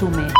resume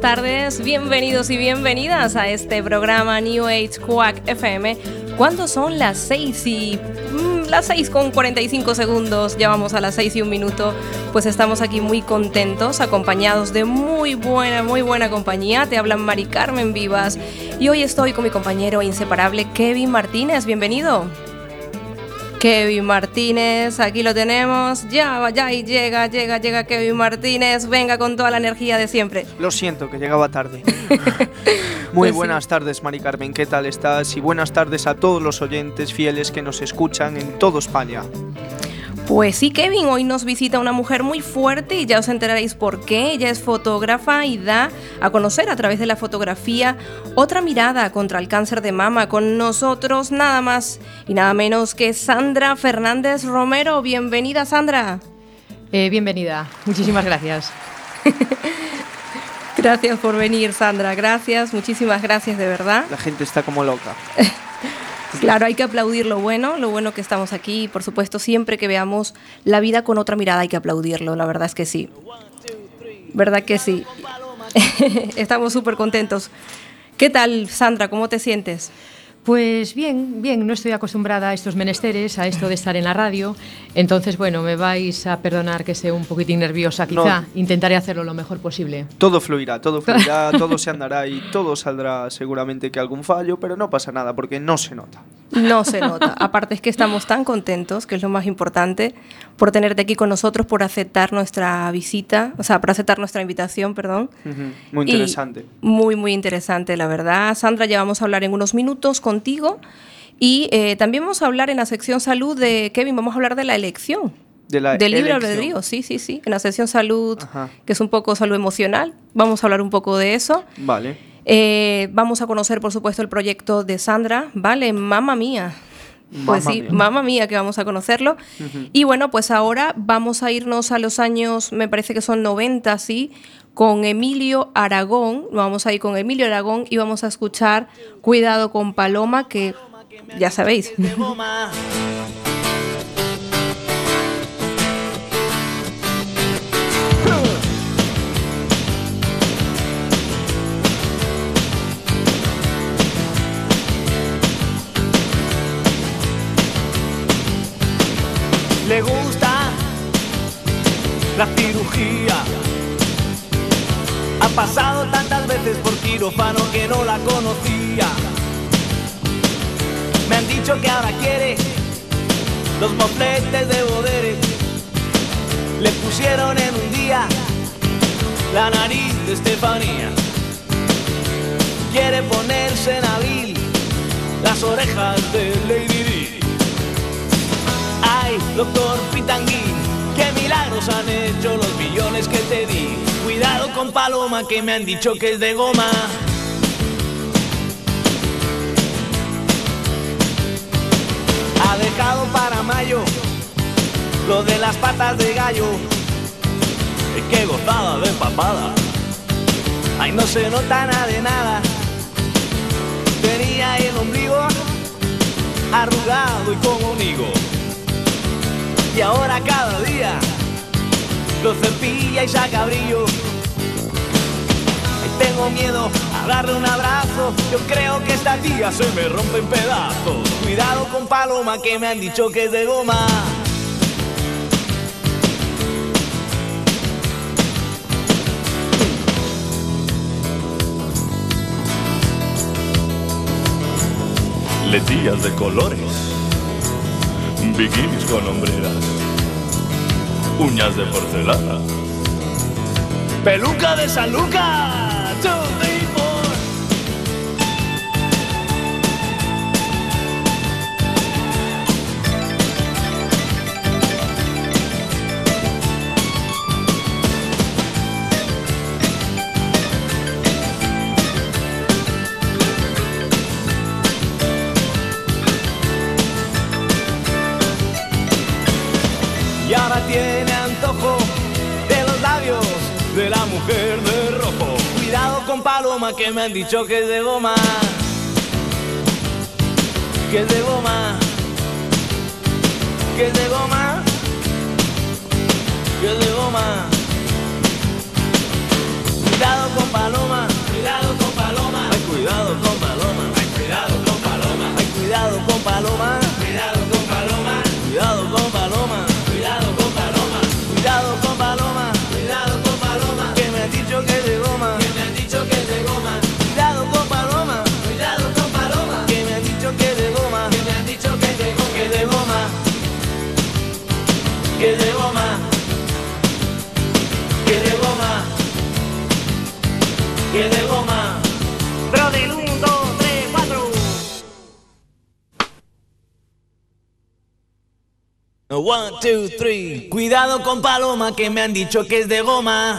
buenas tardes, bienvenidos y bienvenidas a este programa New Age Quack FM. Cuando son las 6 y mm, las 6 con 45 segundos, ya vamos a las 6 y un minuto, pues estamos aquí muy contentos, acompañados de muy buena, muy buena compañía. Te hablan Mari Carmen Vivas y hoy estoy con mi compañero inseparable Kevin Martínez. Bienvenido. Kevin Martínez, aquí lo tenemos. Ya, ya y llega, llega, llega Kevin Martínez. Venga con toda la energía de siempre. Lo siento, que llegaba tarde. Muy pues buenas tardes, Mari Carmen. ¿Qué tal estás? Y buenas tardes a todos los oyentes fieles que nos escuchan en todo España. Pues sí, Kevin, hoy nos visita una mujer muy fuerte y ya os enteraréis por qué. Ella es fotógrafa y da a conocer a través de la fotografía otra mirada contra el cáncer de mama. Con nosotros nada más y nada menos que Sandra Fernández Romero. Bienvenida, Sandra. Eh, bienvenida, muchísimas gracias. gracias por venir, Sandra. Gracias, muchísimas gracias de verdad. La gente está como loca. Claro, hay que aplaudir lo bueno, lo bueno que estamos aquí. Y por supuesto, siempre que veamos la vida con otra mirada hay que aplaudirlo. La verdad es que sí. ¿Verdad que sí? estamos súper contentos. ¿Qué tal, Sandra? ¿Cómo te sientes? Pues bien, bien, no estoy acostumbrada a estos menesteres, a esto de estar en la radio. Entonces, bueno, me vais a perdonar que sea un poquitín nerviosa, quizá. Intentaré hacerlo lo mejor posible. Todo fluirá, todo fluirá, todo se andará y todo saldrá seguramente que algún fallo, pero no pasa nada porque no se nota. No se nota. Aparte es que estamos tan contentos, que es lo más importante, por tenerte aquí con nosotros, por aceptar nuestra visita, o sea, por aceptar nuestra invitación, perdón. Muy interesante. muy, muy interesante, la verdad. Sandra, ya vamos a hablar en unos minutos contigo. Y eh, también vamos a hablar en la sección salud de Kevin, vamos a hablar de la elección. De la del libre albedrío, sí, sí, sí. En la sección salud, que es un poco salud emocional, vamos a hablar un poco de eso. Vale. Eh, vamos a conocer, por supuesto, el proyecto de Sandra, ¿vale? Mamma mía. Pues sí, mamá mía, que vamos a conocerlo. Y bueno, pues ahora vamos a irnos a los años, me parece que son 90, sí, con Emilio Aragón. Vamos a ir con Emilio Aragón y vamos a escuchar Cuidado con Paloma, que ya sabéis. le gusta la cirugía. Ha pasado tantas veces por quirófano que no la conocía. Me han dicho que ahora quiere los mofletes de Boderes. Le pusieron en un día la nariz de Estefanía. Quiere ponerse en abril las orejas de Lady Di. Doctor Pitanguín, qué milagros han hecho los millones que te di. Cuidado con Paloma que me han dicho que es de goma. Ha dejado para mayo lo de las patas de gallo. Qué gozada de papada. Ay, no se nota nada de nada. Tenía el ombligo arrugado y como un higo y ahora cada día lo cepilla y saca brillo. Tengo miedo a darle un abrazo, yo creo que esta tía se me rompe en pedazos. Cuidado con Paloma que me han dicho que es de goma. Letillas de colores bikinis con hombreras, uñas de porcelana, peluca de San Lucas, Tiene antojo de los labios de la mujer de rojo. Cuidado con paloma que me han dicho que es de goma. Que es de goma. Que es de goma. Que es de goma. Cuidado con paloma. Cuidado con paloma. Ay, cuidado con paloma. Ay, cuidado con paloma. Ay, cuidado con paloma. One, two, three. Cuidado con paloma que me han dicho que es de goma.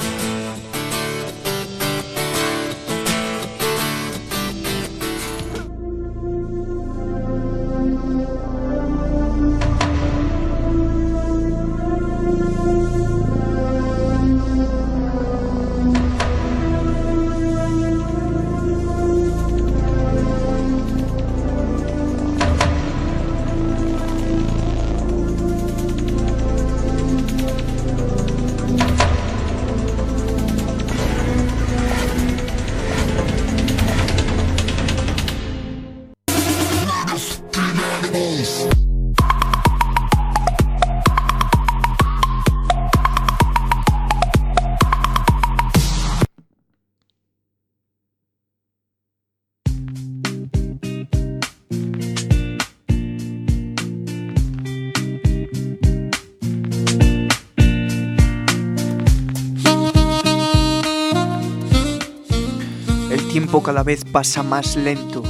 Tiempo cada vez pasa más lento.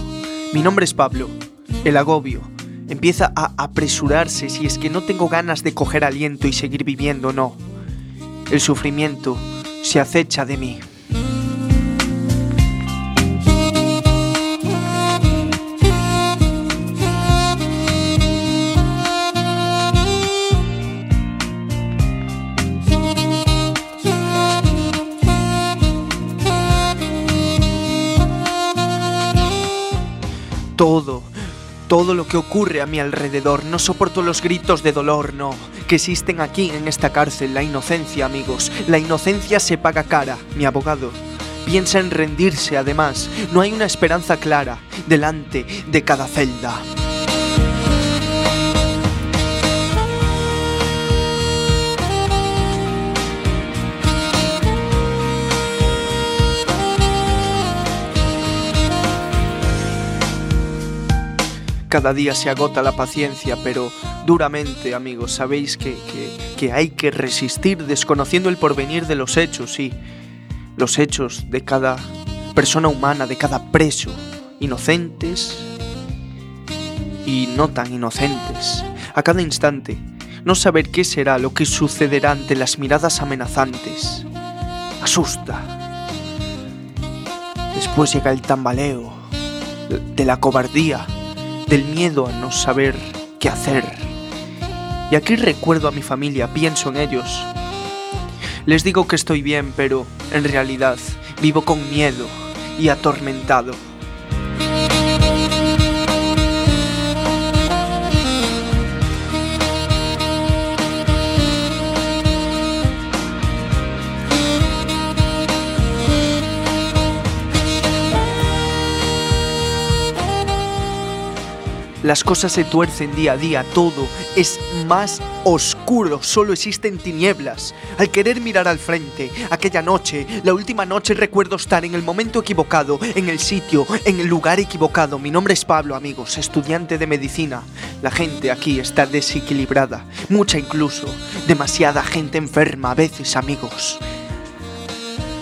Mi nombre es Pablo. El agobio empieza a apresurarse si es que no tengo ganas de coger aliento y seguir viviendo, no. El sufrimiento se acecha de mí. Todo, todo lo que ocurre a mi alrededor. No soporto los gritos de dolor, no. Que existen aquí en esta cárcel. La inocencia, amigos. La inocencia se paga cara. Mi abogado piensa en rendirse, además. No hay una esperanza clara delante de cada celda. Cada día se agota la paciencia, pero duramente, amigos, sabéis que, que- hay que resistir desconociendo el porvenir de los hechos, sí. Los hechos de cada persona humana, de cada preso, inocentes y no tan inocentes. A cada instante, no saber qué será lo que sucederá ante las miradas amenazantes. Asusta. Después llega el tambaleo de la cobardía del miedo a no saber qué hacer. Y aquí recuerdo a mi familia, pienso en ellos. Les digo que estoy bien, pero en realidad vivo con miedo y atormentado. Las cosas se tuercen día a día, todo es más oscuro, solo existen tinieblas. Al querer mirar al frente, aquella noche, la última noche recuerdo estar en el momento equivocado, en el sitio, en el lugar equivocado. Mi nombre es Pablo, amigos, estudiante de medicina. La gente aquí está desequilibrada, mucha incluso, demasiada gente enferma a veces, amigos.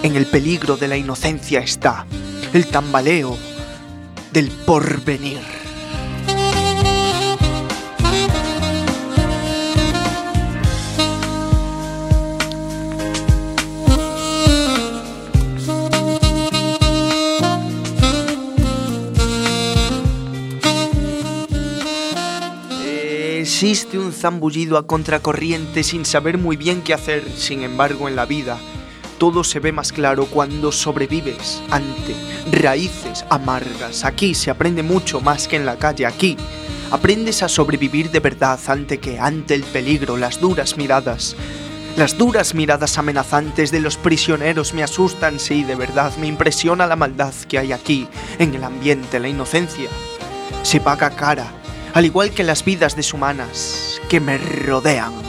En el peligro de la inocencia está el tambaleo del porvenir. Existe un zambullido a contracorriente sin saber muy bien qué hacer, sin embargo, en la vida todo se ve más claro cuando sobrevives ante raíces amargas. Aquí se aprende mucho más que en la calle. Aquí aprendes a sobrevivir de verdad ante que ante el peligro, las duras miradas. Las duras miradas amenazantes de los prisioneros me asustan, sí, de verdad, me impresiona la maldad que hay aquí, en el ambiente, la inocencia. Se paga cara, al igual que las vidas deshumanas que me rodean.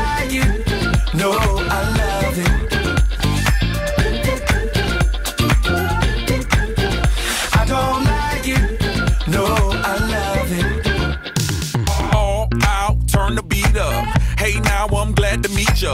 I'm glad to meet ya.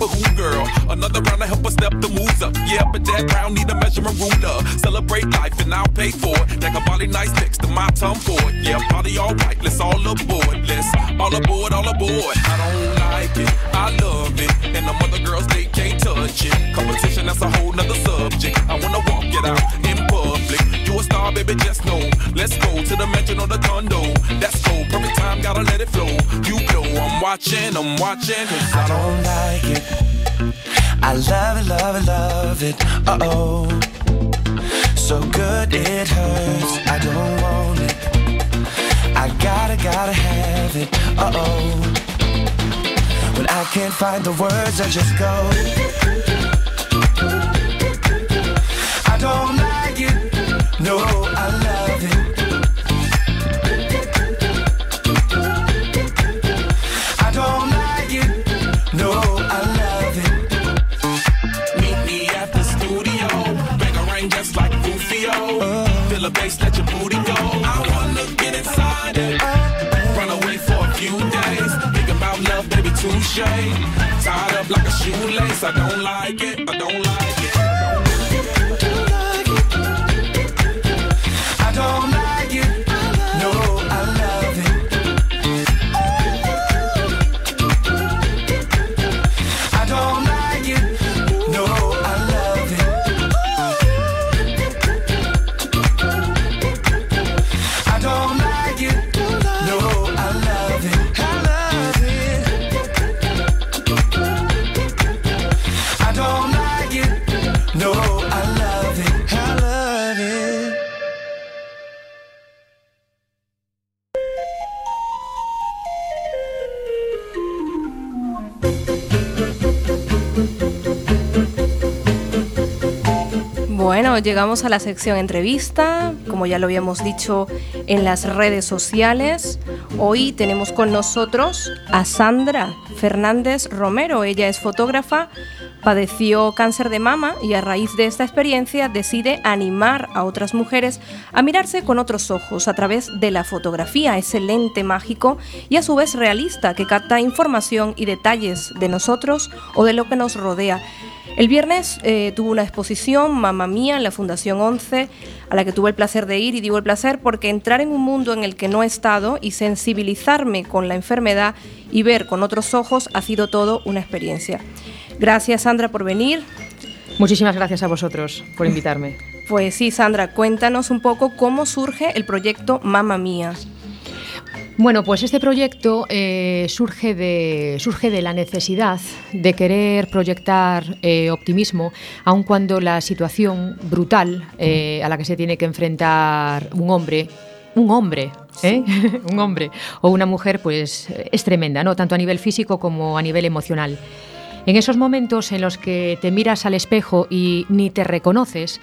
down who, girl? Another round to help us step the moves up. Yeah, but that round need a measuring ruler. Celebrate life and I'll pay for it. That a body nice next to my tongue for it. Yeah, body alright, let's all aboard. Let's all aboard, all aboard. I don't like it, I love it. And the mother girls, they can't touch it. Competition, that's a whole nother subject. I wanna walk it out. Baby, just know. Let's go to the mansion or the condo. That's go, perfect time, gotta let it flow. You blow, I'm watching, I'm watching. Cause I don't like it. I love it, love it, love it. Uh oh. So good it hurts. I don't want it. I gotta, gotta have it. Uh oh. When I can't find the words, I just go. Touche. Tied up like a shoelace. I don't like it. Llegamos a la sección entrevista, como ya lo habíamos dicho en las redes sociales. Hoy tenemos con nosotros a Sandra Fernández Romero. Ella es fotógrafa, padeció cáncer de mama y a raíz de esta experiencia decide animar a otras mujeres a mirarse con otros ojos a través de la fotografía, ese lente mágico y a su vez realista que capta información y detalles de nosotros o de lo que nos rodea. El viernes eh, tuvo una exposición, Mamá Mía, en la Fundación 11, a la que tuve el placer de ir y digo el placer porque entrar en un mundo en el que no he estado y sensibilizarme con la enfermedad y ver con otros ojos ha sido todo una experiencia. Gracias Sandra por venir. Muchísimas gracias a vosotros por invitarme. Pues sí, Sandra, cuéntanos un poco cómo surge el proyecto Mamá Mía. Bueno, pues este proyecto eh, surge, de, surge de la necesidad de querer proyectar eh, optimismo, aun cuando la situación brutal eh, a la que se tiene que enfrentar un hombre un hombre, ¿eh? un hombre o una mujer, pues es tremenda, ¿no? Tanto a nivel físico como a nivel emocional. En esos momentos en los que te miras al espejo y ni te reconoces,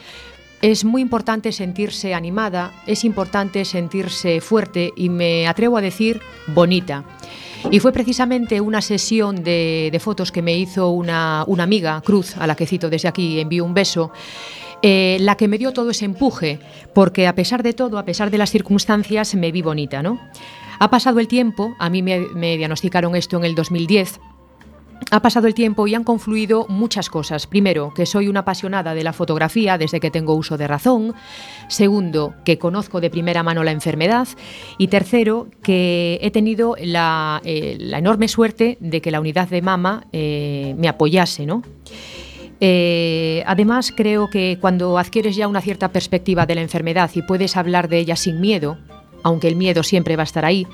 es muy importante sentirse animada, es importante sentirse fuerte y me atrevo a decir bonita. Y fue precisamente una sesión de, fotos que me hizo una, amiga, Cruz, a la que cito desde aquí, envío un beso, eh, la que me dio todo ese empuje, porque a pesar de todo, a pesar de las circunstancias, me vi bonita, ¿no? Ha pasado el tiempo, a mí me, me diagnosticaron esto en el 2010, ha pasado el tiempo y han confluido muchas cosas. Primero, que soy una apasionada de la fotografía desde que tengo uso de razón. Segundo, que conozco de primera mano la enfermedad. Y tercero, que he tenido la, eh, enorme suerte de que la unidad de mama eh, me apoyase. ¿no? Eh, además, creo que cuando adquieres ya una cierta perspectiva de la enfermedad y puedes hablar de ella sin miedo, aunque el miedo siempre va a estar ahí,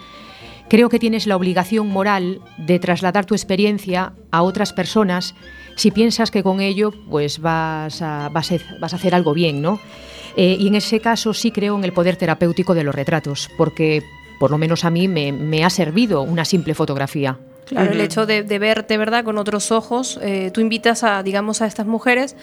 Creo que tienes la obligación moral de trasladar tu experiencia a otras personas si piensas que con ello pues vas a, vas a, hacer algo bien, ¿no? Eh, y en ese caso sí creo en el poder terapéutico de los retratos, porque por lo menos a mí me, ha servido una simple fotografía. Claro, el hecho de, verte, ¿verdad?, con otros ojos, eh, tú invitas a, digamos, a estas mujeres,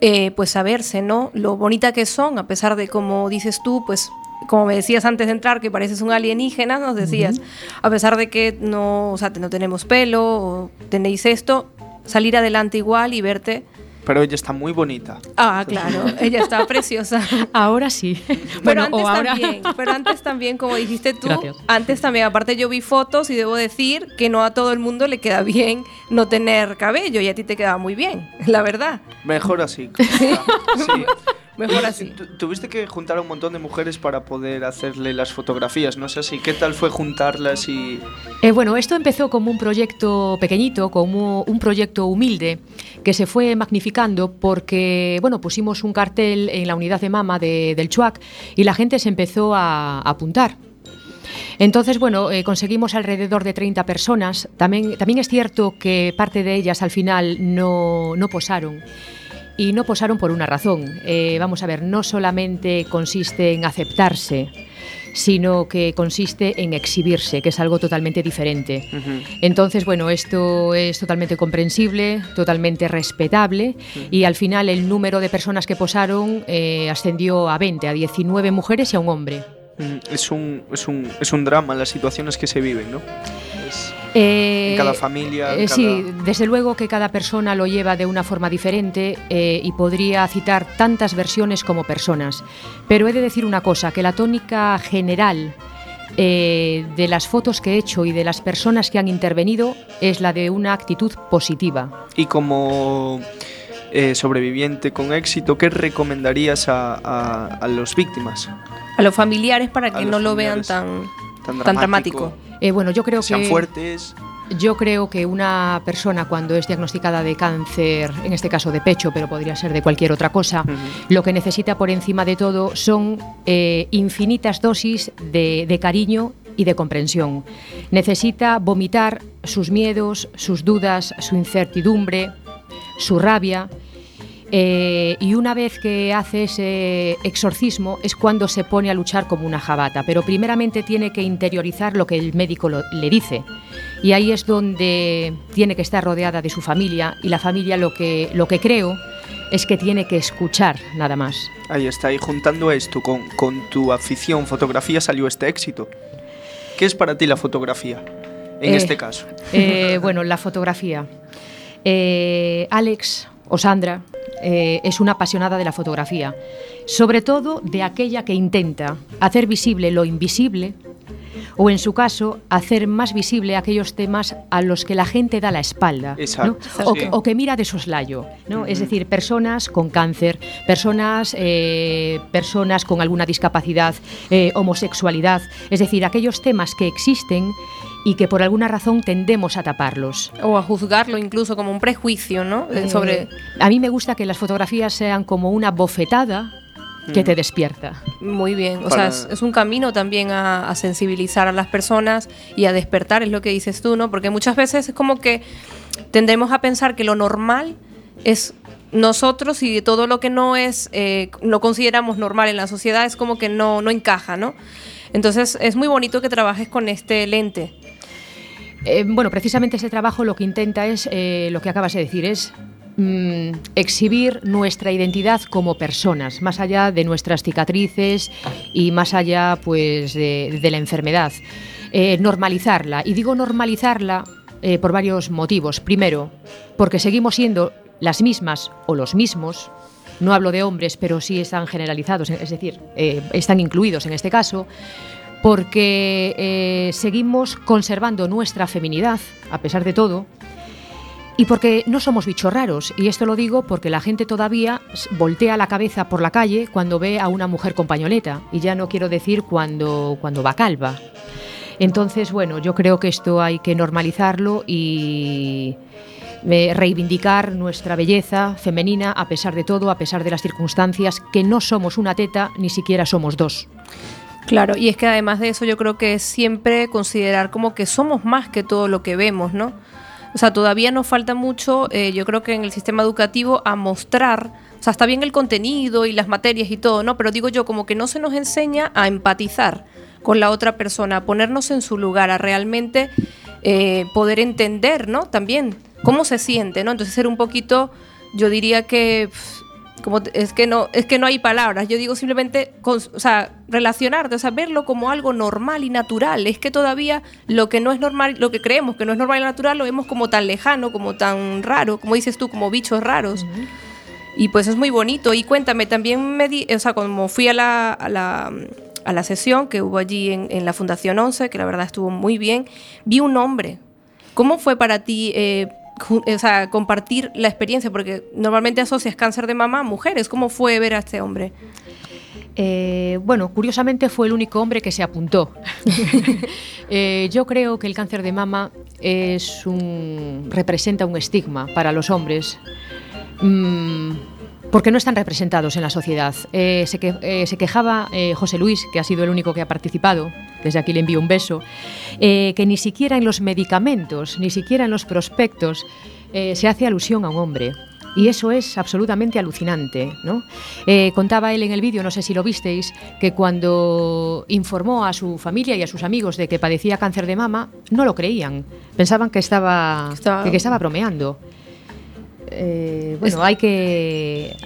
eh, pues a verse, ¿no? Lo bonita que son, a pesar de, como dices tú, pues como me decías antes de entrar, que pareces un alienígena, nos decías, a pesar de que no, o sea, no tenemos pelo, o tenéis esto, salir adelante igual y verte. Pero ella está muy bonita. Ah, claro, ella está preciosa. Ahora sí. Pero antes también, pero antes también, como dijiste tú, antes también, aparte yo vi fotos y debo decir que no a todo el mundo le queda bien no tener cabello y a ti te queda muy bien, la verdad. Mejor así. sí. Mejor así. Tuviste que juntar a un montón de mujeres para poder hacerle las fotografías, ¿no sé si qué tal fue juntarlas y...? Eh, bueno, esto empezó como un proyecto pequeñito, como un proyecto humilde, que se fue magnificando porque, bueno, pusimos un cartel en la unidad de mama del Chuac y la gente se empezó a, apuntar. Entonces, bueno, eh, conseguimos alrededor de 30 personas. También, también es cierto que parte de ellas al final no, no posaron y no posaron por una razón. Eh, vamos a ver, no solamente consiste en aceptarse, sino que consiste en exhibirse, que es algo totalmente diferente. Entonces, bueno, esto es totalmente comprensible, totalmente respetable y al final el número de personas que posaron eh, ascendió a 20, a 19 mujeres y a un hombre. Es un, es un, es un drama las situaciones que se viven, ¿no? En cada eh, familia. Eh, sí, desde luego que cada persona lo lleva de una forma diferente eh, y podría citar tantas versiones como personas. Pero he de decir una cosa, que la tónica general de las fotos que he hecho y de las personas que han intervenido es la de una actitud positiva. Y como sobreviviente con éxito, ¿qué recomendarías a, los víctimas? A los familiares para que no lo vean tan, tan dramático. Eh, bueno, yo creo Sean que... fuertes. Yo creo que una persona cuando es diagnosticada de cáncer, en este caso de pecho, pero podría ser de cualquier otra cosa, lo que necesita por encima de todo son eh, infinitas dosis de, cariño y de comprensión. Necesita vomitar sus miedos, sus dudas, su incertidumbre, su rabia. Eh, y una vez que hace ese exorcismo es cuando se pone a luchar como una jabata, pero primeramente tiene que interiorizar lo que el médico le dice. Y ahí es donde tiene que estar rodeada de su familia y la familia lo que, lo que creo es que tiene que escuchar nada más. Ahí está, y juntando esto con, con tu afición fotografía salió este éxito. ¿Qué es para ti la fotografía en Eh, este caso? Eh, bueno, la fotografía. Alex o Sandra eh, es una apasionada de la fotografía, sobre todo de aquella que intenta hacer visible lo invisible o en su caso hacer más visible aquellos temas a los que la gente da la espalda ¿no? Exacto, o, sí. que, o que mira de soslayo. ¿no? Es decir, personas con cáncer, personas, eh, personas con alguna discapacidad, eh, homosexualidad, es decir, aquellos temas que existen y que por alguna razón tendemos a taparlos. O a juzgarlo incluso como un prejuicio, ¿no? Eh, Sobre... A mí me gusta que las fotografías sean como una bofetada que te despierta. Muy bien, o Para- sea, es, es un camino también a, a sensibilizar a las personas y a despertar, es lo que dices tú, ¿no? Porque muchas veces es como que tendemos a pensar que lo normal es nosotros y todo lo que no es, eh, lo consideramos normal en la sociedad es como que no, no encaja, ¿no? Entonces es muy bonito que trabajes con este lente. Eh, bueno, precisamente ese trabajo lo que intenta es, eh, lo que acabas de decir, es mm, exhibir nuestra identidad como personas, más allá de nuestras cicatrices y más allá pues, de, la enfermedad. Eh, normalizarla. Y digo normalizarla por varios motivos. Primero, porque seguimos siendo las mismas o los mismos. No hablo de hombres, pero sí están generalizados, es decir, están incluidos en este caso porque eh, seguimos conservando nuestra feminidad, a pesar de todo, y porque no somos bichos raros. Y esto lo digo porque la gente todavía voltea la cabeza por la calle cuando ve a una mujer con pañoleta, y ya no quiero decir cuando, cuando va calva. Entonces, bueno, yo creo que esto hay que normalizarlo y eh, reivindicar nuestra belleza femenina a pesar de todo, a pesar de las circunstancias, que no somos una teta, ni siquiera somos dos. Claro, y es que además de eso yo creo que es siempre considerar como que somos más que todo lo que vemos, ¿no? O sea, todavía nos falta mucho, eh, yo creo que en el sistema educativo, a mostrar, o sea, está bien el contenido y las materias y todo, ¿no? Pero digo yo, como que no se nos enseña a empatizar con la otra persona, a ponernos en su lugar, a realmente eh, poder entender, ¿no? También cómo se siente, ¿no? Entonces ser un poquito, yo diría que... como es que no es que no hay palabras. Yo digo simplemente con- o sea relacionarte o sea verlo como algo normal y natural. Es que todavía lo que no es normal lo que creemos que no es normal y natural lo vemos como tan lejano como tan raro como dices tú como bichos raros. Y pues es muy bonito. Y cuéntame también me di, o sea como fui a la, a la a la sesión que hubo allí en, en la Fundación 11 que la verdad estuvo muy bien vi un hombre. ¿Cómo fue para ti eh, o sea, compartir la experiencia? Porque normalmente asocias cáncer de mama a mujeres. ¿Cómo fue ver a este hombre? Eh, bueno, curiosamente fue el único hombre que se apuntó. Eh, yo creo que el cáncer de mama es un, representa un estigma para los hombres. mm, porque no están representados en la sociedad. Eh, se, que- eh, se quejaba eh, José Luis, que ha sido el único que ha participado, desde aquí le envío un beso, eh, que ni siquiera en los medicamentos, ni siquiera en los prospectos, se hace alusión a un hombre. Y eso es absolutamente alucinante. ¿no? Eh, contaba él en el vídeo, no sé si lo visteis, que cuando informó a su familia y a sus amigos de que padecía cáncer de mama, no lo creían. Pensaban que estaba, Estaba- que, que estaba bromeando. Eh, bueno, hay que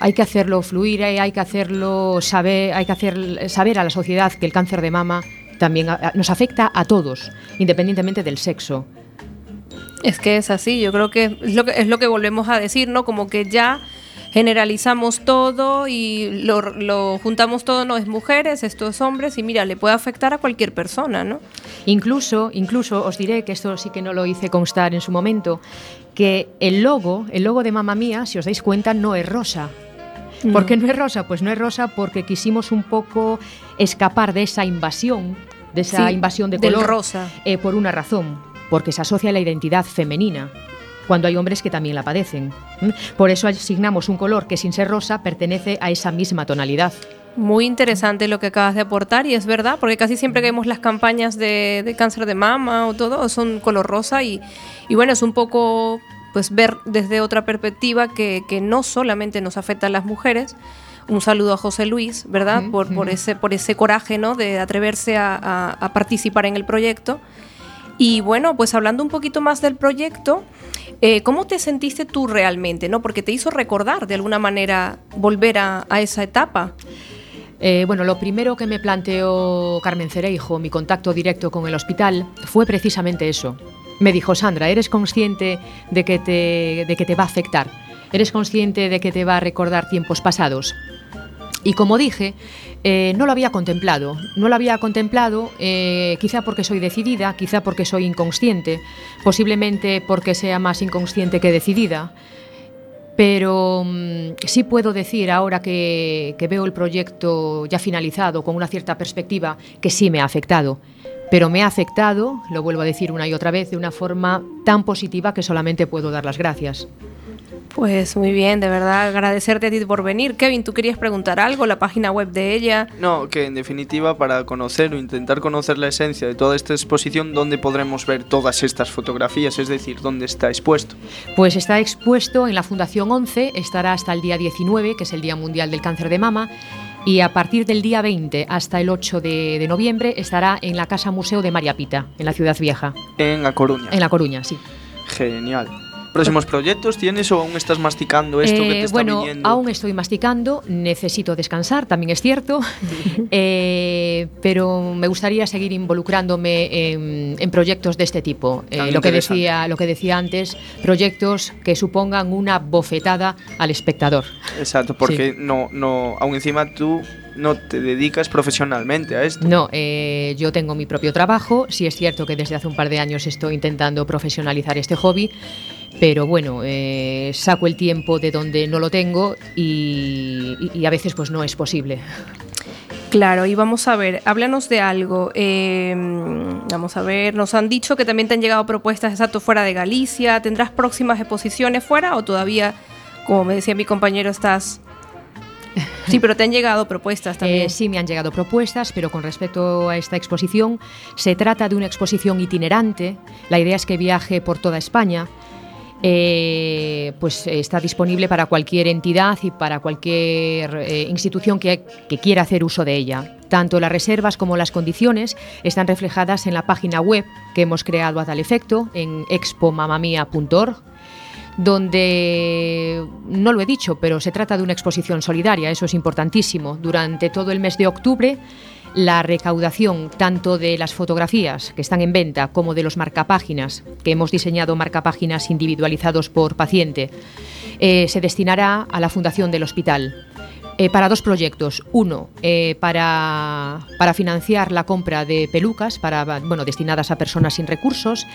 hay que hacerlo fluir, hay que hacerlo saber, hay que hacer saber a la sociedad que el cáncer de mama también a- nos afecta a todos, independientemente del sexo. Es que es así, yo creo que es lo que, es lo que volvemos a decir, ¿no? Como que ya generalizamos todo y lo, lo juntamos todo, no es mujeres, esto es hombres y mira, le puede afectar a cualquier persona, ¿no? Incluso, incluso os diré que esto sí que no lo hice constar en su momento, que el logo, el logo de Mamma Mía, si os dais cuenta, no es rosa. ¿Por qué no es rosa? Pues no es rosa porque quisimos un poco escapar de esa invasión, de esa Sí, invasión de color rosa. eh, por una razón, porque se asocia a la identidad femenina, cuando hay hombres que también la padecen. Por eso asignamos un color que sin ser rosa pertenece a esa misma tonalidad. Muy interesante lo que acabas de aportar y es verdad, porque casi siempre que vemos las campañas de, de cáncer de mama o todo son color rosa y, y bueno, es un poco pues ver desde otra perspectiva que, que no solamente nos afecta a las mujeres. Un saludo a José Luis, ¿verdad? Por, por, ese, por ese coraje ¿no? de atreverse a, a- a participar en el proyecto. Y bueno, pues hablando un poquito más del proyecto, eh, ¿cómo te sentiste tú realmente? ¿no? Porque te hizo recordar de alguna manera volver a, a esa etapa. Eh, bueno, lo primero que me planteó Carmen Cereijo, mi contacto directo con el hospital, fue precisamente eso. Me dijo, Sandra, ¿eres consciente de que te, de que te va a afectar? ¿Eres consciente de que te va a recordar tiempos pasados? Y como dije, eh, no lo había contemplado. No lo había contemplado eh, quizá porque soy decidida, quizá porque soy inconsciente, posiblemente porque sea más inconsciente que decidida. Pero mm, sí puedo decir ahora que, que veo el proyecto ya finalizado con una cierta perspectiva que sí me ha afectado. Pero me ha afectado, lo vuelvo a decir una y otra vez, de una forma tan positiva que solamente puedo dar las gracias. Pues muy bien, de verdad agradecerte a ti por venir. Kevin, ¿tú querías preguntar algo? La página web de ella. No, que en definitiva para conocer o intentar conocer la esencia de toda esta exposición, ¿dónde podremos ver todas estas fotografías? Es decir, ¿dónde está expuesto? Pues está expuesto en la Fundación 11, estará hasta el día 19, que es el Día Mundial del Cáncer de Mama, y a partir del día 20 hasta el 8 de, de noviembre estará en la Casa Museo de María Pita, en la Ciudad Vieja. En A Coruña. En La Coruña, sí. Genial. ¿Próximos proyectos tienes o aún estás masticando esto que te Eh, está bueno, viniendo? aún estoy masticando, necesito descansar, también es cierto, Eh, pero me gustaría seguir involucrándome en, en proyectos de este tipo. Eh, Tan lo, que decía, lo que decía antes, proyectos que supongan una bofetada al espectador. Exacto, porque no, no, aún encima tú no te dedicas profesionalmente a esto. No, eh, yo tengo mi propio trabajo, sí es cierto que desde hace un par de años estoy intentando profesionalizar este hobby, pero bueno, eh, saco el tiempo de donde no lo tengo y, y- y a veces pues no es posible. Claro, y vamos a ver, háblanos de algo. Eh, vamos a ver, nos han dicho que también te han llegado propuestas exacto fuera de Galicia. ¿Tendrás próximas exposiciones fuera o todavía, como me decía mi compañero, estás... Sí, pero te han llegado propuestas también. Eh, sí, me han llegado propuestas, pero con respecto a esta exposición, se trata de una exposición itinerante. La idea es que viaje por toda España. Eh, pues eh, está disponible para cualquier entidad y para cualquier eh, institución que, que quiera hacer uso de ella. Tanto las reservas como las condiciones están reflejadas en la página web que hemos creado a tal efecto, en expomamamia.org donde, no lo he dicho, pero se trata de una exposición solidaria, eso es importantísimo. Durante todo el mes de octubre, la recaudación tanto de las fotografías que están en venta como de los marcapáginas, que hemos diseñado marcapáginas individualizados por paciente, eh, se destinará a la fundación del hospital. Eh, para dos proyectos. Uno, eh, para, para financiar la compra de pelucas para, bueno, destinadas a personas sin recursos.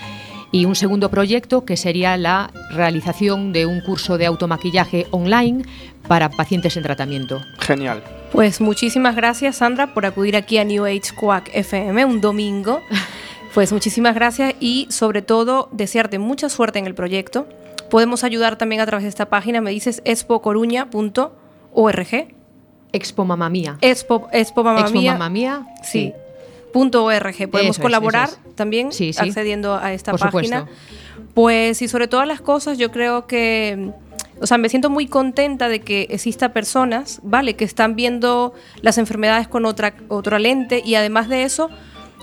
Y un segundo proyecto que sería la realización de un curso de automaquillaje online para pacientes en tratamiento. Genial. Pues muchísimas gracias, Sandra, por acudir aquí a New Age Quack FM un domingo. Pues muchísimas gracias y sobre todo desearte mucha suerte en el proyecto. Podemos ayudar también a través de esta página, me dices expocoruña.org. Expo Mamá Mía. Expo, Expo Mamma Expo Mía. Mamá Mía. Sí. .org. Podemos Eso colaborar es. también Sí, sí. accediendo a esta Por página. supuesto. Pues y sobre todas las cosas yo creo que, o sea, me siento muy contenta de que exista personas, ¿vale? Que están viendo las enfermedades con otra, otra lente y además de eso,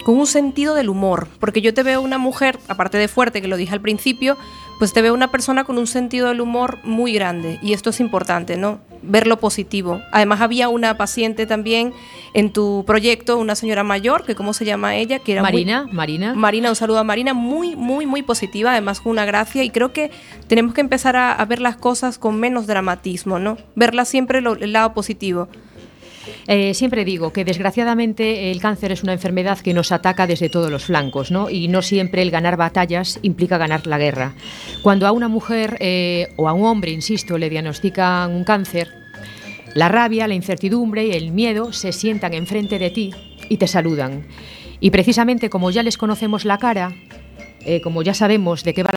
con un sentido del humor. Porque yo te veo una mujer, aparte de fuerte, que lo dije al principio, pues te veo una persona con un sentido del humor muy grande. Y esto es importante, ¿no? Ver lo positivo. Además había una paciente también en tu proyecto, una señora mayor, que cómo se llama ella, que era muy- Marina, Marina. Marina, un saludo a Marina, muy, muy, muy positiva, además con una gracia, y creo que tenemos que empezar a, a ver las cosas con menos dramatismo, ¿no? Verlas siempre lo- el lado positivo. Eh, siempre digo que desgraciadamente el cáncer es una enfermedad que nos ataca desde todos los flancos, ¿no? Y no siempre el ganar batallas implica ganar la guerra. Cuando a una mujer eh, o a un hombre, insisto, le diagnostican un cáncer, la rabia, la incertidumbre y el miedo se sientan enfrente de ti y te saludan. Y precisamente como ya les conocemos la cara, eh, como ya sabemos de qué va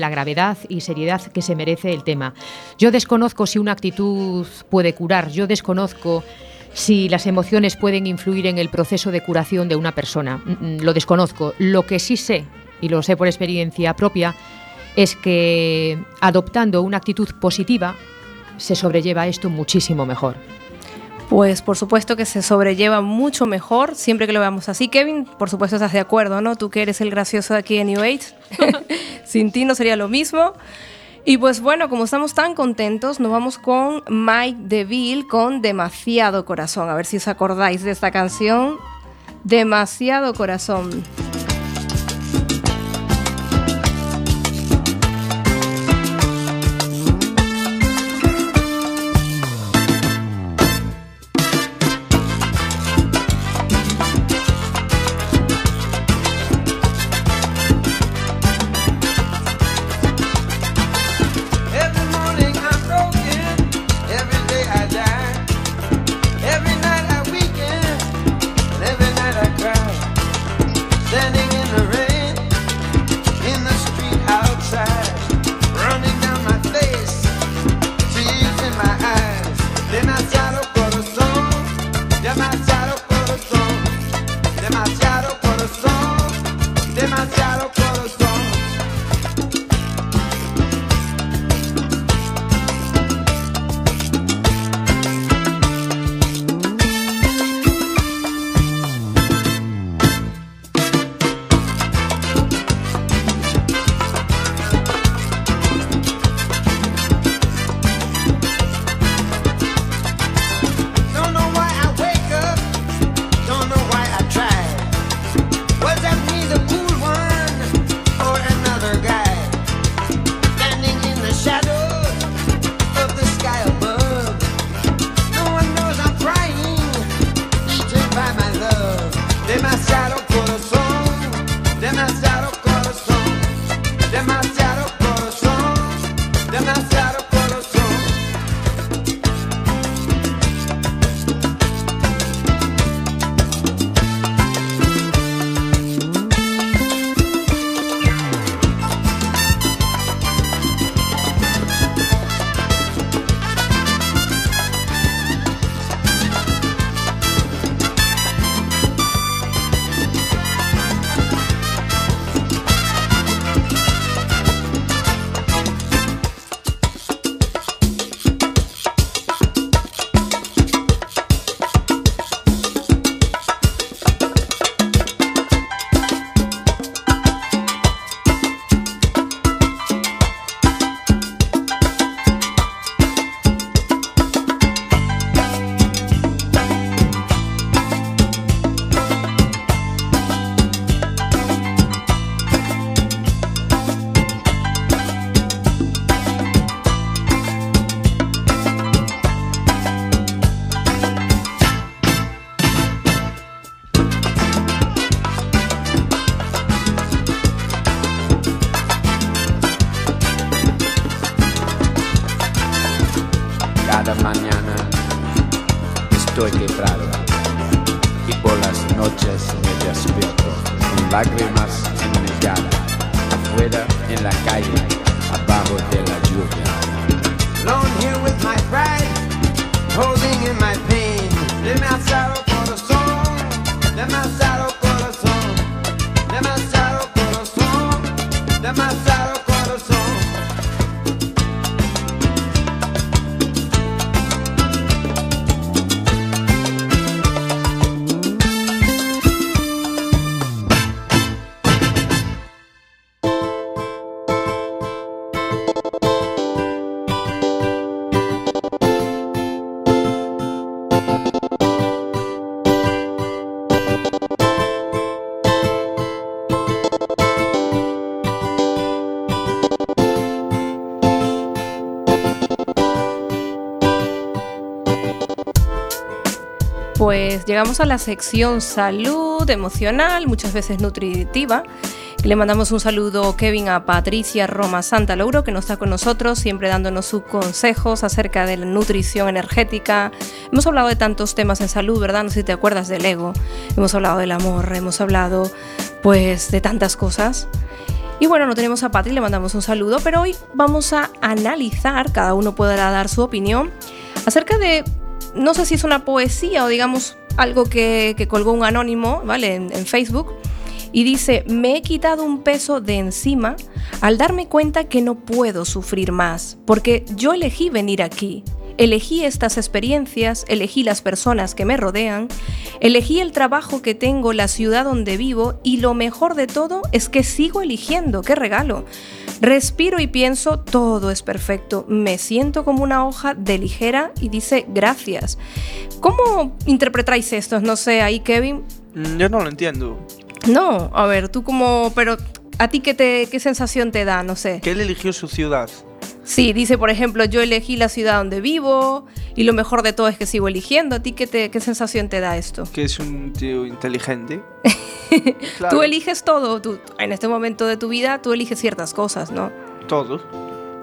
la gravedad y seriedad que se merece el tema. Yo desconozco si una actitud puede curar, yo desconozco si las emociones pueden influir en el proceso de curación de una persona. Mm, mm, Lo desconozco. Lo que sí sé, y lo sé por experiencia propia, es que adoptando una actitud positiva se sobrelleva esto muchísimo mejor. Pues por supuesto que se sobrelleva mucho mejor siempre que lo veamos así. Kevin, por supuesto estás de acuerdo, ¿no? Tú que eres el gracioso de aquí en New Age. Sin ti no sería lo mismo. Y pues bueno, como estamos tan contentos, nos vamos con Mike DeVille con Demasiado Corazón. A ver si os acordáis de esta canción. Demasiado Corazón. holding in my pain. Demasiado corazón, demasiado corazón, demasiado corazón, demasiado. Llegamos a la sección salud emocional, muchas veces nutritiva. Le mandamos un saludo, Kevin, a Patricia Roma Santa Lauro, que no está con nosotros, siempre dándonos sus consejos acerca de la nutrición energética. Hemos hablado de tantos temas en salud, ¿verdad? No sé si te acuerdas del ego. Hemos hablado del amor, hemos hablado, pues, de tantas cosas. Y bueno, no tenemos a Patri, le mandamos un saludo, pero hoy vamos a analizar, cada uno podrá dar su opinión, acerca de no sé si es una poesía o digamos algo que, colgó un anónimo, ¿vale? En, en, Facebook. Y dice, me he quitado un peso de encima al darme cuenta que no puedo sufrir más, porque yo elegí venir aquí elegí estas experiencias, elegí las personas que me rodean, elegí el trabajo que tengo, la ciudad donde vivo y lo mejor de todo es que sigo eligiendo, qué regalo. Respiro y pienso, todo es perfecto, me siento como una hoja de ligera y dice gracias. ¿Cómo interpretáis esto? No sé, ahí Kevin. Mm, Yo no lo entiendo. No, a ver, tú como, pero ¿a ti qué, te, qué sensación te da? No sé. Que él eligió su ciudad. Sí, dice, por ejemplo, yo elegí la ciudad donde vivo y lo mejor de todo es que sigo eligiendo. ¿A ti qué, te, qué sensación te da esto? Que es un tío inteligente. Tú eliges todo, tú, en este momento de tu vida tú eliges ciertas cosas, ¿no? Todo.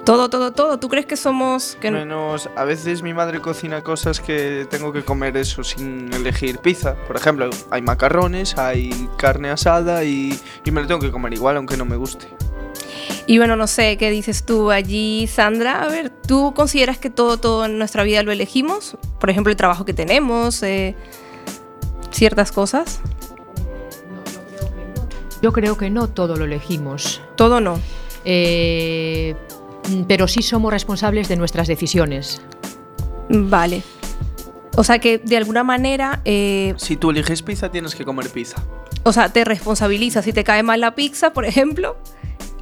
Todo, todo, todo. ¿Tú crees que somos... Que no- Menos, a veces mi madre cocina cosas que tengo que comer eso sin elegir pizza. Por ejemplo, hay macarrones, hay carne asada y, y me lo tengo que comer igual aunque no me guste. Y bueno, no sé, ¿qué dices tú allí, Sandra? A ver, ¿tú consideras que todo, todo en nuestra vida lo elegimos? Por ejemplo, el trabajo que tenemos, eh, ciertas cosas. Yo creo que no todo lo elegimos, Todo no. eh, pero sí somos responsables de nuestras decisiones. Vale. O sea que de alguna manera, eh, Si tú eliges pizza, tienes que comer pizza. o sea, te responsabilizas. Si te cae mal la pizza, por ejemplo,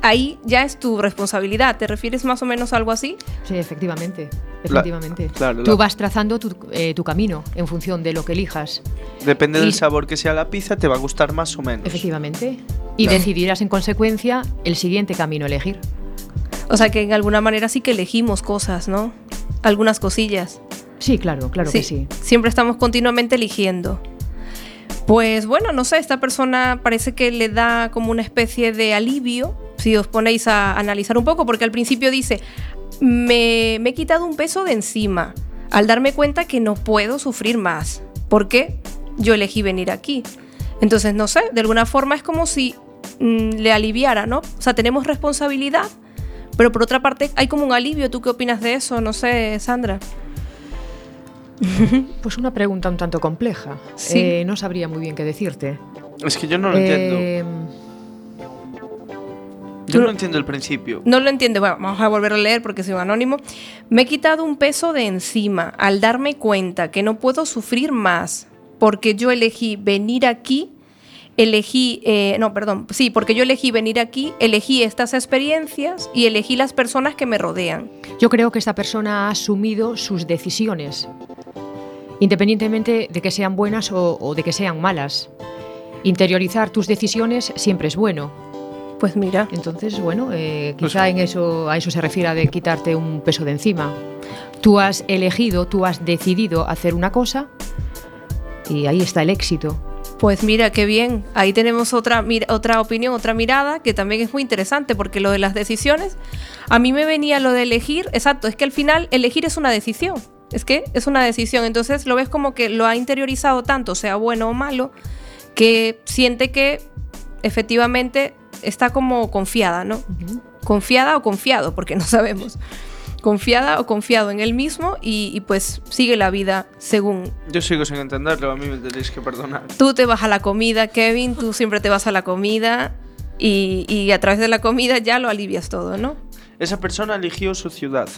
ahí ya es tu responsabilidad. ¿Te refieres más o menos a algo así? Sí, efectivamente. La- Efectivamente. claro, Tú la- vas trazando tu, eh, tu camino en función de lo que elijas. Depende Y- del sabor que sea la pizza, te va a gustar más o menos. Efectivamente. Y decidirás en consecuencia el siguiente camino a elegir. O sea que en alguna manera sí que elegimos cosas, ¿no? Algunas cosillas. Sí, claro, claro que sí. Siempre estamos continuamente eligiendo. Pues bueno, no sé, esta persona parece que le da como una especie de alivio, si os ponéis a analizar un poco, porque al principio dice, me, me he quitado un peso de encima al darme cuenta que no puedo sufrir más, porque yo elegí venir aquí. Entonces, no sé, de alguna forma es como si mm, le aliviara, ¿no? O sea, tenemos responsabilidad, pero por otra parte hay como un alivio. ¿Tú qué opinas de eso? No sé, Sandra. Pues una pregunta un tanto compleja. Sí. Eh, no sabría muy bien qué decirte. Es que yo no lo entiendo. Eh, Yo no entiendo el principio. No lo entiendo. Bueno, vamos a volver a leer porque soy un anónimo. Me he quitado un peso de encima al darme cuenta que no puedo sufrir más porque yo elegí venir aquí. Elegí, eh, no, perdón, sí, porque yo elegí venir aquí, elegí estas experiencias y elegí las personas que me rodean. Yo creo que esta persona ha asumido sus decisiones, independientemente de que sean buenas o, o de que sean malas. Interiorizar tus decisiones siempre es bueno. Pues mira, Entonces, bueno, eh, Pues- quizá en eso, a eso se refiere de quitarte un peso de encima. Tú has elegido, tú has decidido hacer una cosa y ahí está el éxito. Pues mira, qué bien. Ahí tenemos otra, otra opinión, otra mirada que también es muy interesante porque lo de las decisiones, a mí me venía lo de elegir, exacto, es que al final elegir es una decisión. Es que es una decisión. Entonces lo ves como que lo ha interiorizado tanto, sea bueno o malo, que siente que efectivamente está como confiada, ¿no? Confiada o confiado, porque no sabemos. Confiada o confiado en él mismo y, y pues sigue la vida según Yo sigo sin entenderlo, a mí me tenéis que perdonar. Tú te vas a la comida, Kevin, tú siempre te vas a la comida y, y a través de la comida ya lo alivias todo, ¿no? Esa persona eligió su ciudad.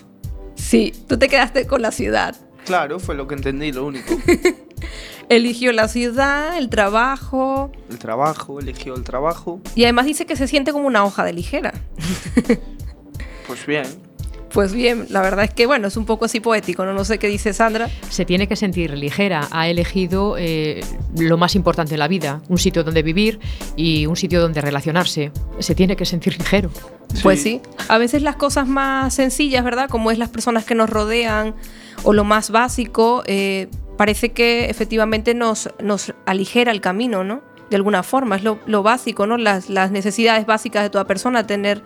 Sí, tú te quedaste con la ciudad. Claro, fue lo que entendí, lo único. Eligió la ciudad, el trabajo El trabajo, eligió el trabajo. y además dice que se siente como una hoja de ligera. Pues bien. Pues bien, la verdad es que bueno, es un poco así poético, no, no sé qué dice Sandra. Se tiene que sentir ligera. Ha elegido eh, lo más importante en la vida, un sitio donde vivir y un sitio donde relacionarse. Se tiene que sentir ligero. Pues sí, a veces las cosas más sencillas, ¿verdad? Como es las personas que nos rodean o lo más básico, eh, parece que efectivamente nos, nos aligera el camino, ¿no? De alguna forma, es lo, lo básico, ¿no? Las, las necesidades básicas de toda persona, tener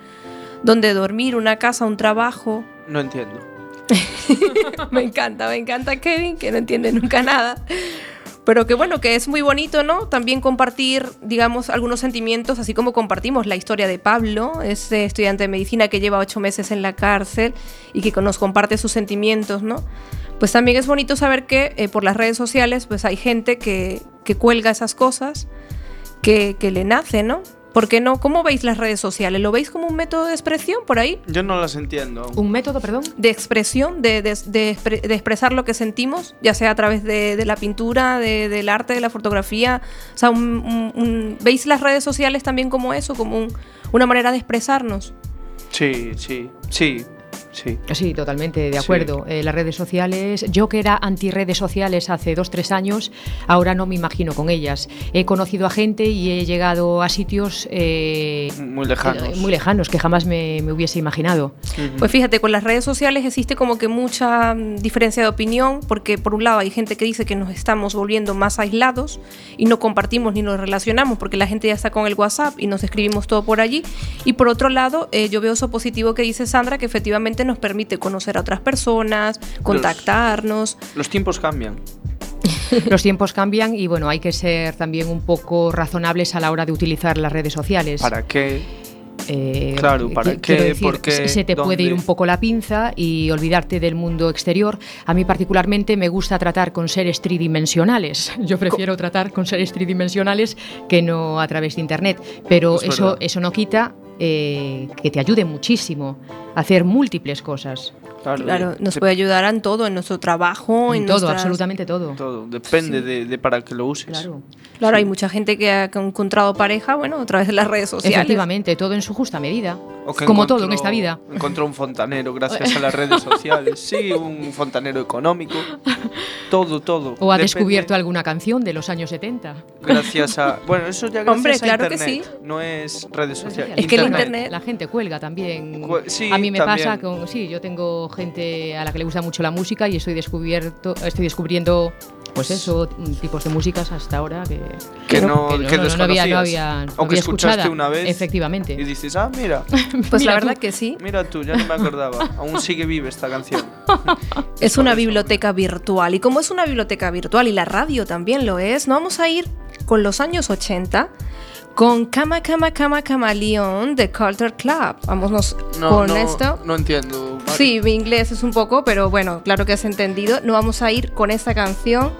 donde dormir, una casa, un trabajo. No entiendo. me encanta, me encanta Kevin, que no entiende nunca nada. Pero que bueno, que es muy bonito, ¿no? También compartir, digamos, algunos sentimientos, así como compartimos la historia de Pablo, ese estudiante de medicina que lleva ocho meses en la cárcel y que nos comparte sus sentimientos, ¿no? Pues también es bonito saber que eh, por las redes sociales, pues hay gente que, que cuelga esas cosas, que, que le nace, ¿no? ¿Por qué no? ¿Cómo veis las redes sociales? ¿Lo veis como un método de expresión por ahí? Yo no las entiendo. Un método, perdón. De expresión, de, de- de expre- de expresar lo que sentimos, ya sea a través de, de la pintura, de- del arte, de la fotografía. O sea, un- un- un- ¿veis las redes sociales también como eso, como un- una manera de expresarnos? Sí, sí, sí, sí. Sí, totalmente de Sí. acuerdo. Eh, las redes sociales, yo que era anti redes sociales hace dos, tres años, ahora no me imagino con ellas. He conocido a gente y he llegado a sitios eh, Muy lejanos. eh, muy lejanos que jamás me, me hubiese imaginado. Pues fíjate, con las redes sociales existe como que mucha mm, diferencia de opinión, porque por un lado hay gente que dice que nos estamos volviendo más aislados y no compartimos ni nos relacionamos, porque la gente ya está con el WhatsApp y nos escribimos todo por allí. Y por otro lado, eh, yo veo eso positivo que dice Sandra, que efectivamente nos permite conocer a otras personas, contactarnos. Los tiempos cambian. Los tiempos cambian y bueno, hay que ser también un poco razonables a la hora de utilizar las redes sociales. ¿Para qué? Eh, Claro, ¿para qué? quiero decir, ¿Por qué? se- te puede ir un poco la pinza y olvidarte del mundo exterior. A mí particularmente me gusta tratar con seres tridimensionales. Yo prefiero tratar con seres tridimensionales que no a través de internet. Pero Es eso, verdad. eso no quita eh, que te ayude muchísimo a hacer múltiples cosas. Claro, Claro, nos de- puede ayudar en todo, en nuestro trabajo, en En todo, nuestras- absolutamente todo. todo. Depende de, de para qué lo uses. Claro. Claro, hay mucha gente que ha encontrado pareja, bueno, a través de las redes sociales. Efectivamente, todo en su justa medida. O que Como todo en esta vida. Encontró un fontanero gracias a las redes sociales. Sí, un fontanero económico. Todo, todo. O ha Depende- descubierto alguna canción de los años 70. Gracias a. Bueno, eso ya gracias Hombre, a claro que internet. sí. No es redes sociales. Es que el internet- La gente cuelga también. Cue- sí, a mí me también. pasa con. Sí, yo tengo gente a la que le gusta mucho la música y estoy descubierto, estoy descubriendo. Pues eso, tipos de músicas hasta ahora que, Que no, que no, no, no había, no desconocías. había, no o que había escuchaste escuchada. una vez. Efectivamente. Y dices, ah, mira, Pues Mira la tú. verdad que sí. mira tú, ya no me acordaba. Aún sigue viva esta canción. Es una biblioteca virtual. Y como es una biblioteca virtual y la radio también lo es, no vamos a ir con los años 80 con Cama Cama Cama Camaleón de Culture Club. Vámonos No, con no, esto. No entiendo. Mari. Sí, mi inglés es un poco, pero bueno, claro que has entendido. No vamos a ir con esta canción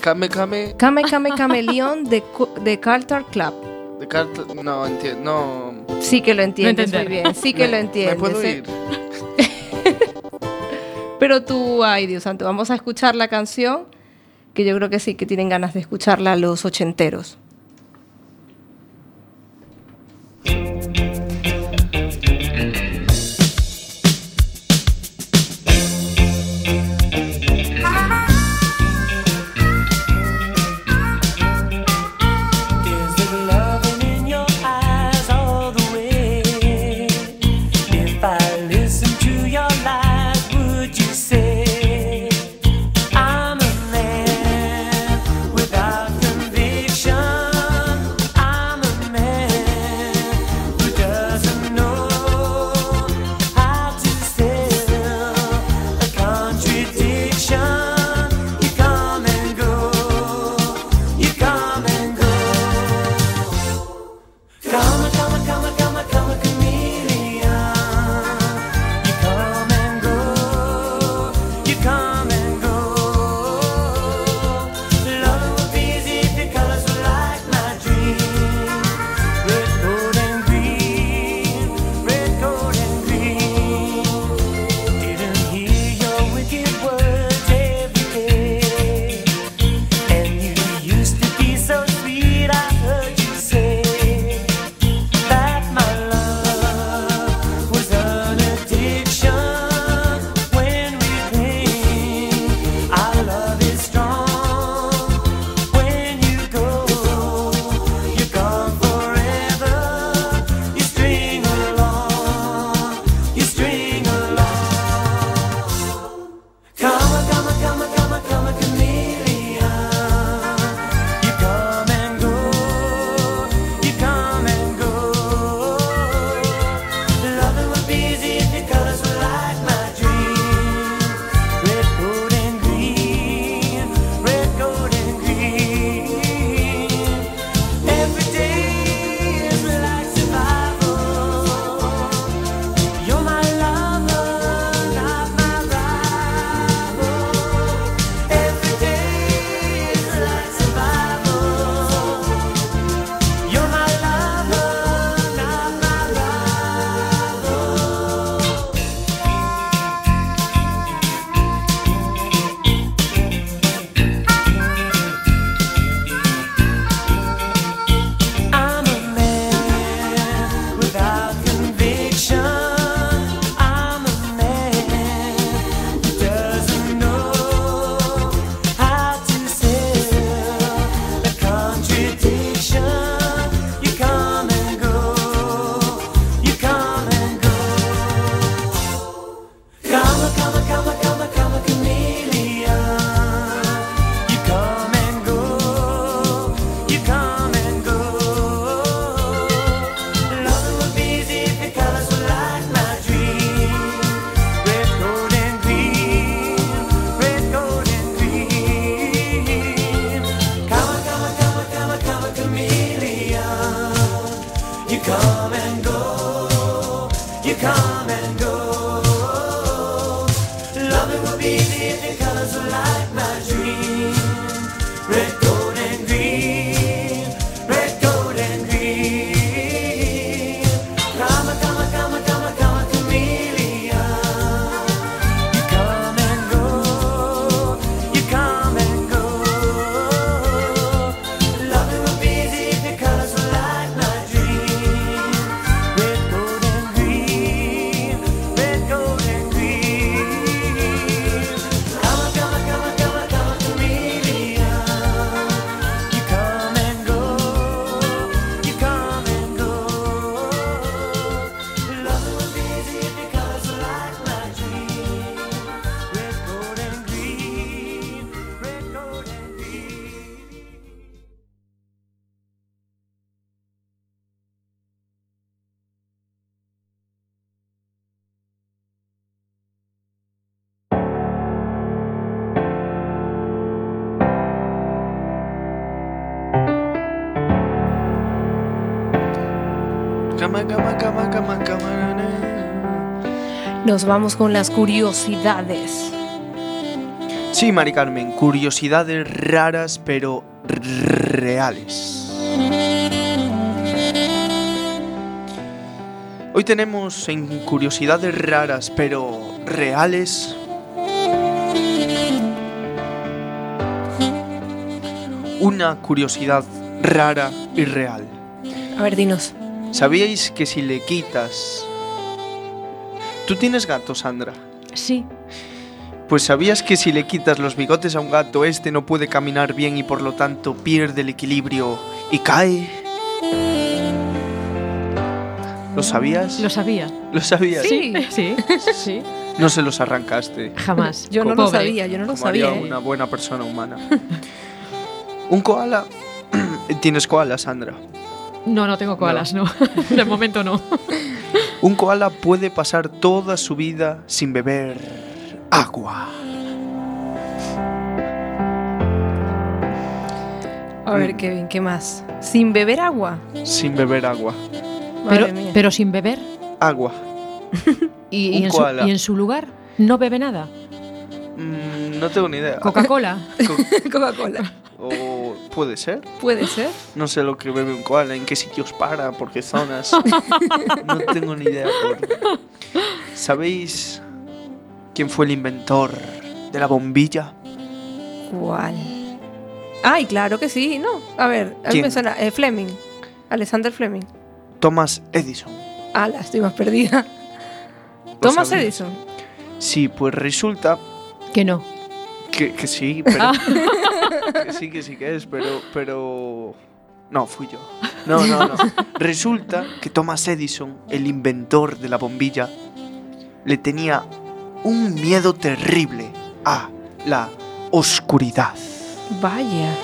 Kame Kame. Came Came Camaleón de, de Culture Club. De carta. No entiendo. No. Sí que lo entiendes muy bien, sí que Me- lo entiendes. ¿Me puedo ¿eh? ir? Pero tú, ay Dios santo, vamos a escuchar la canción, que yo creo que sí que tienen ganas de escucharla los ochenteros. If the colors of life. Nos vamos con las curiosidades. Sí, Mari Carmen, curiosidades raras pero reales. Hoy tenemos en curiosidades raras pero reales una curiosidad rara y real. A ver, dinos. ¿Sabíais que si le quitas... ¿Tú tienes gato, Sandra? Sí, Pues sabías que si le quitas los bigotes a un gato, este no puede caminar bien y por lo tanto pierde el equilibrio y cae. ¿Lo sabías? lo sabía. ¿Lo sabías? Sí, sí, sí. No se los arrancaste. Jamás. Yo no lo sabía, yo no lo como haría sabía. ¿eh? una buena persona humana. un koala. ¿Tienes koala, Sandra? No, no tengo koalas, no. De momento no. Un koala puede pasar toda su vida sin beber agua. A ver, Kevin, ¿qué más? ¿Sin beber agua? Sin beber agua. Madre Pero, mía. pero sin beber. Agua. Y, en su, koala. y en su lugar no bebe nada. Mm, no tengo ni idea. Coca-Cola. Co- Coca-Cola. o puede ser. Puede ser. No sé lo que bebe un koala, en qué sitios para, por qué zonas. no tengo ni idea. por- ¿Sabéis quién fue el inventor de la bombilla? ¿Cuál? Ay, claro que sí, ¿no? A ver, a mí ¿Quién? me suena. eh, Fleming. Alexander Fleming. Thomas Edison. Ala, estoy más perdida. ¿Lo Thomas? Edison. Sí, pues resulta Que no. Que, que sí, pero... que sí, que sí que es, pero... pero... No, fui yo. No, no, no. Resulta que Thomas Edison, el inventor de la bombilla, le tenía un miedo terrible a la oscuridad. Vaya.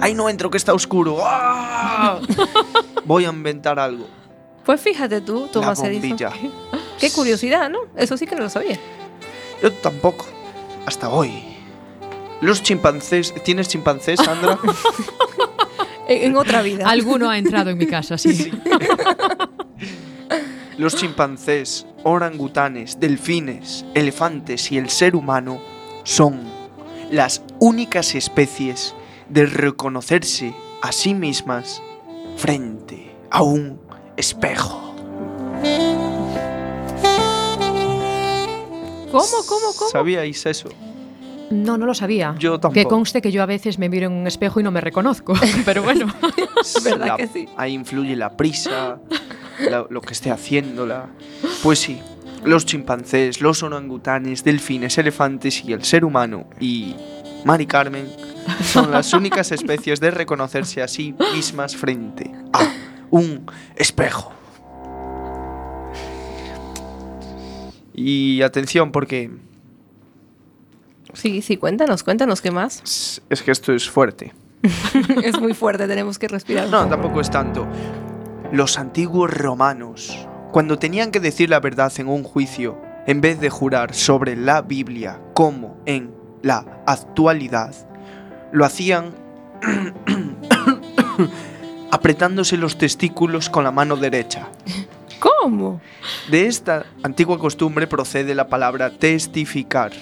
¡Ay, no entro que está oscuro! ¡Ah! Voy a inventar algo. Pues fíjate tú, Thomas Edison. Qué curiosidad, ¿no? Eso sí que no lo sabía. Yo tampoco. Hasta hoy. Los chimpancés... ¿Tienes chimpancés, Sandra? En, en otra vida. Alguno ha entrado en mi casa, sí. Los chimpancés, orangutanes, delfines, elefantes y el ser humano son las únicas especies de reconocerse a sí mismas frente a un espejo. ¿Cómo, cómo, cómo? ¿Sabíais eso? No, no lo sabía. Yo tampoco. Que conste que yo a veces me miro en un espejo y no me reconozco. Pero bueno. ¿Verdad La- que sí? Ahí influye la prisa, la- lo que esté haciéndola. Pues sí, los chimpancés, los orangutanes, delfines, elefantes y el ser humano y Mari Carmen son las únicas especies de reconocerse a sí mismas frente a un espejo. Y atención porque Sí, sí, cuéntanos, cuéntanos qué más. es- que esto es fuerte. es muy fuerte, tenemos que respirar. No, poco. tampoco es tanto. Los antiguos romanos, cuando tenían que decir la verdad en un juicio, en vez de jurar sobre la Biblia como en la actualidad, lo hacían apretándose los testículos con la mano derecha. ¿Cómo? De esta antigua costumbre procede la palabra testificar.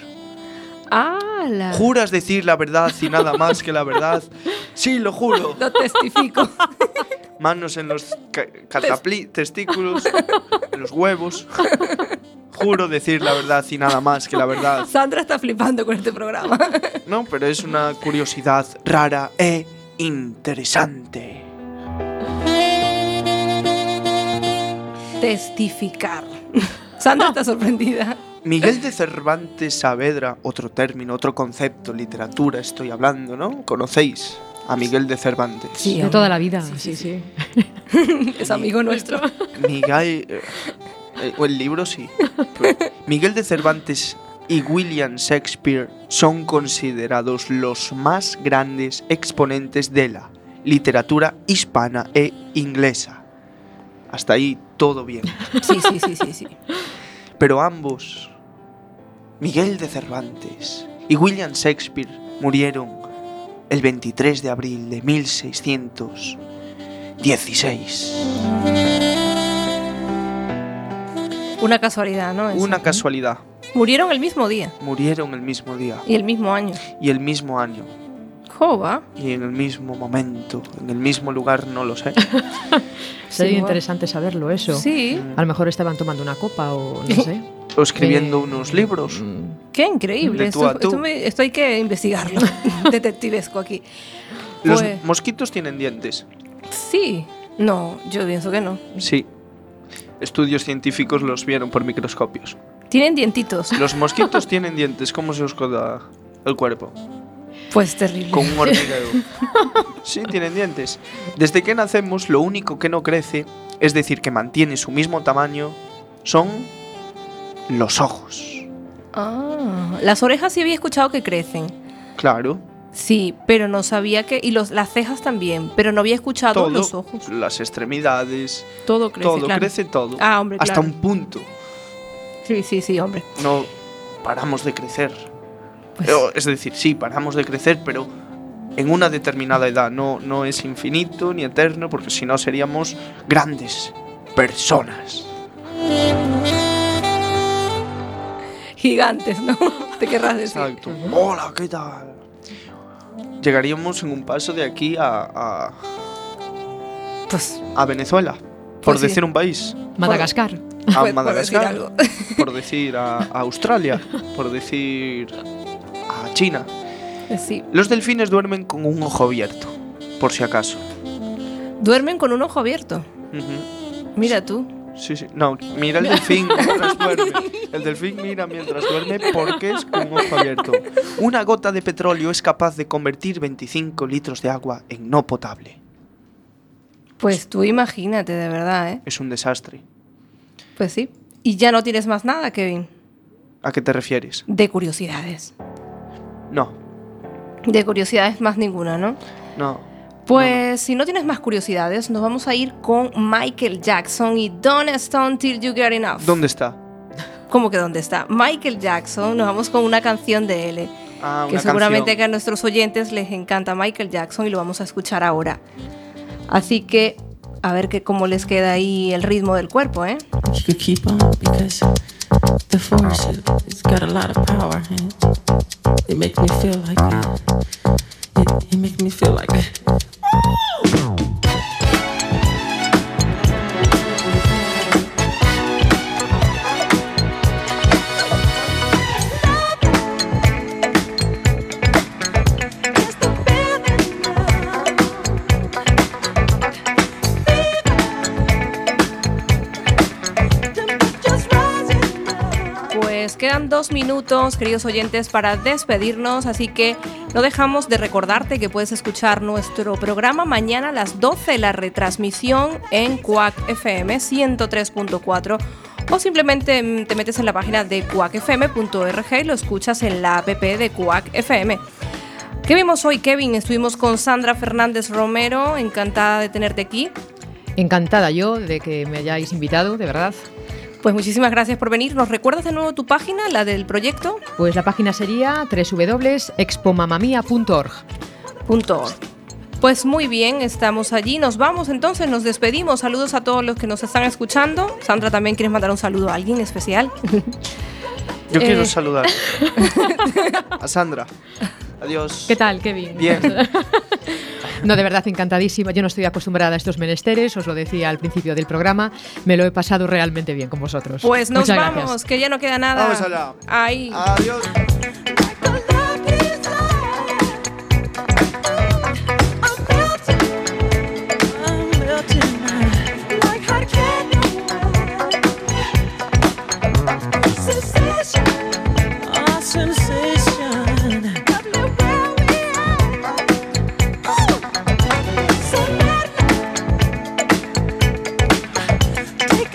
¡Hala! ¿Juras decir la verdad y nada más que la verdad? Sí, lo juro. Lo testifico. Manos en los catapli- testículos, en los huevos. Juro decir la verdad y nada más que la verdad. Sandra está flipando con este programa. No, pero es una curiosidad rara e interesante. Testificar. Sandra está sorprendida. Miguel de Cervantes Saavedra, otro término, otro concepto, literatura estoy hablando, ¿no? ¿Conocéis a Miguel de Cervantes? Sí. De toda la vida, sí, sí. Es amigo nuestro. Miguel... eh, eh, o el libro sí. Miguel de Cervantes y William Shakespeare son considerados los más grandes exponentes de la literatura hispana e inglesa. Hasta ahí todo bien. Sí, sí, sí, sí, sí. Pero ambos, Miguel de Cervantes y William Shakespeare, murieron el 23 de abril de 1616. Una casualidad, ¿no? Eso. Una casualidad. Murieron el mismo día Murieron el mismo día y el mismo año. y el mismo año Y en el mismo momento, en el mismo lugar, no lo sé. Sería Sí, interesante saberlo eso. Sí. A lo mejor estaban tomando una copa o no sé. O escribiendo Eh, unos libros. mm, Qué increíble. De tú Esto, a tú. esto me- esto hay que investigarlo. Detectivesco aquí. Los Pues- mosquitos tienen dientes. Sí. No, yo pienso que no. Sí. Estudios científicos los vieron por microscopios. Tienen dientitos. Los mosquitos tienen dientes. ¿Cómo se os queda el cuerpo? Pues terrible. Con un hormiguero. Sí, tienen dientes. Desde que nacemos, lo único que no crece, es decir, que mantiene su mismo tamaño, son los ojos. Ah, las orejas sí había escuchado que crecen. Claro. Sí, pero no sabía que. Y los, las cejas también, pero no había escuchado Todo, los ojos. las extremidades, Todo crece. todo, claro. crece todo. Ah, hombre, Hasta claro. un punto. Sí, sí, sí, hombre. No paramos de crecer. Pues, Es decir, sí, paramos de crecer, pero en una determinada edad. No, no es infinito ni eterno, porque si no seríamos grandes personas. gigantes, ¿no? Te querrás decir. Exacto. Hola, ¿qué tal? Llegaríamos en un paso de aquí a, a, Pues, a Venezuela, por Pues sí. decir un país. Madagascar. A Por- por decir Madagascar, algo. por decir a, a Australia, por decir China. sí. Los delfines duermen con un ojo abierto, por si acaso. Duermen con un ojo abierto. Mira tú. Sí, sí. No, mira el delfín mientras duerme. El delfín mira mientras duerme porque es con un ojo abierto. Una gota de petróleo es capaz de convertir 25 litros de agua en no potable. Pues tú imagínate, de verdad, ¿eh? Es un desastre. Pues sí. Y ya no tienes más nada, Kevin. ¿A qué te refieres? De curiosidades. No, De curiosidades más ninguna, ¿no? no. Pues si no tienes más curiosidades, nos vamos a ir con Michael Jackson y Don't Stone Till You Get Enough. ¿Dónde está? ¿Cómo que dónde está? Michael Jackson, nos vamos con una canción de él. Ah, que seguramente que a nuestros oyentes les encanta Michael Jackson y lo vamos a escuchar ahora. Así que a ver que cómo les queda ahí el ritmo del cuerpo, ¿eh? you could keep on because the force oh. it, it's got a lot of power and it makes me feel like it, it makes me feel like Pues dos minutos, queridos oyentes, para despedirnos, así que no dejamos de recordarte que puedes escuchar nuestro programa mañana a las 12, la retransmisión en Quack FM 103.4 o simplemente mm, te metes en la página de quackfm.org y lo escuchas en la app de Quack FM. ¿Qué vimos hoy, Kevin? Estuvimos con Sandra Fernández Romero, encantada de tenerte aquí. Encantada yo de que me hayáis invitado, de verdad. Pues muchísimas gracias por venir. ¿Nos recuerdas de nuevo tu página, la del proyecto? Pues la página sería www.expomamamia.org. Punto org. Pues muy bien, estamos allí. Nos vamos entonces, nos despedimos. Saludos a todos los que nos están escuchando. Sandra, ¿también quieres mandar un saludo a alguien especial? Yo quiero Eh. saludar a Sandra. Adiós. ¿Qué tal, Kevin? Bien. No, de verdad, encantadísima. Yo no estoy acostumbrada a estos menesteres, os lo decía al principio del programa. Me lo he pasado realmente bien con vosotros. Pues nos Muchas vamos, gracias. que ya no queda nada. Vamos allá. Ahí. Adiós.